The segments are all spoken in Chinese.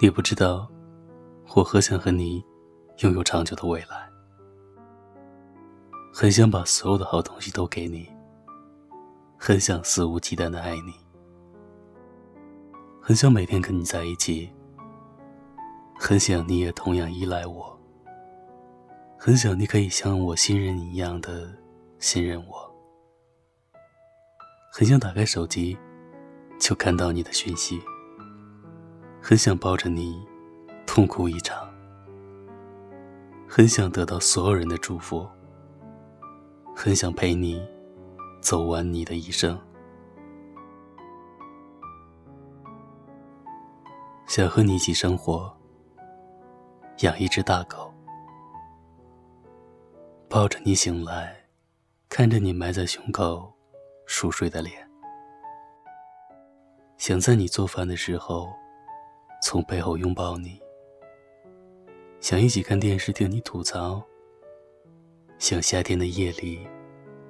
你不知道，我何想和你拥有长久的未来，很想把所有的好东西都给你，很想肆无忌惮的爱你，很想每天跟你在一起，很想你也同样依赖我，很想你可以像我信任你一样的信任我，很想打开手机就看到你的讯息。很想抱着你，痛哭一场。很想得到所有人的祝福。很想陪你，走完你的一生。想和你一起生活，养一只大狗，抱着你醒来，看着你埋在胸口熟睡的脸。想在你做饭的时候。从背后拥抱你，想一起看电视听你吐槽，想夏天的夜里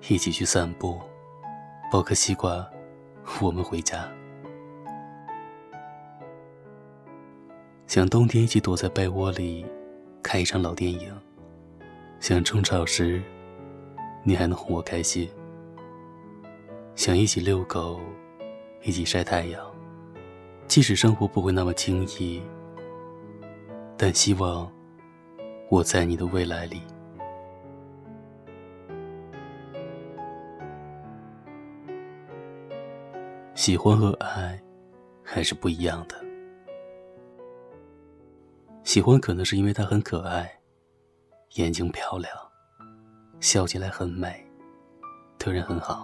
一起去散步，剥颗西瓜，我们回家。想冬天一起躲在被窝里看一场老电影，想争吵时你还能哄我开心，想一起遛狗，一起晒太阳。即使生活不会那么轻易，但希望我在你的未来里。喜欢和爱还是不一样的。喜欢可能是因为他很可爱，眼睛漂亮，笑起来很美，对人很好，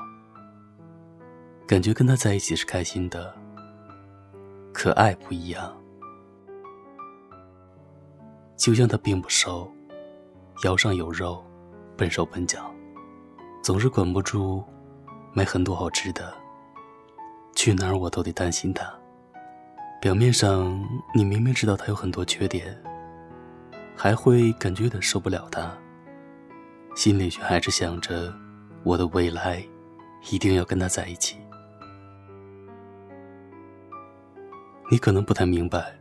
感觉跟他在一起是开心的。可爱不一样，就像他并不瘦，腰上有肉，笨手笨脚，总是管不住买很多好吃的。去哪儿我都得担心他。表面上你明明知道他有很多缺点，还会感觉有点受不了他，心里却还是想着我的未来一定要跟他在一起。你可能不太明白，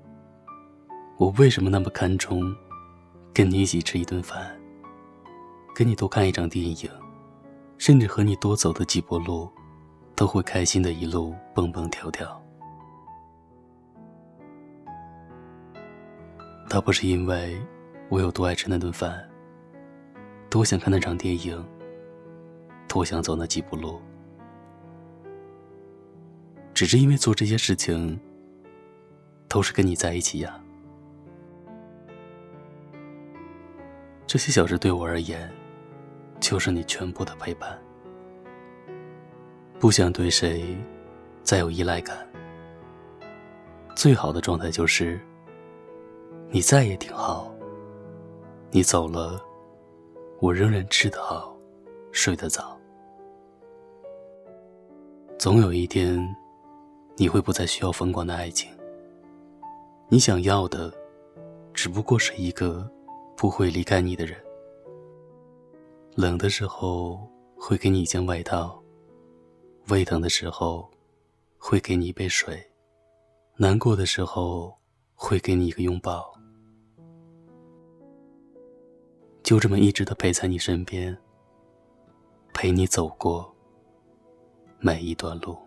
我为什么那么看重跟你一起吃一顿饭，跟你多看一场电影，甚至和你多走的几步路，都会开心的一路蹦蹦跳跳。倒不是因为我有多爱吃那顿饭，多想看那场电影，多想走那几步路，只是因为做这些事情。都是跟你在一起呀。这些小事对我而言，就是你全部的陪伴。不想对谁再有依赖感。最好的状态就是，你在也挺好。你走了，我仍然吃得好，睡得早。总有一天，你会不再需要疯狂的爱情。你想要的，只不过是一个不会离开你的人。冷的时候会给你一件外套，胃疼的时候会给你一杯水，难过的时候会给你一个拥抱，就这么一直的陪在你身边，陪你走过每一段路。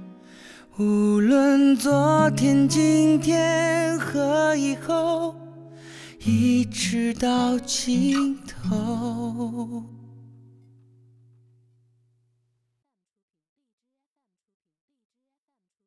无论昨天、今天和以后，一直到尽头。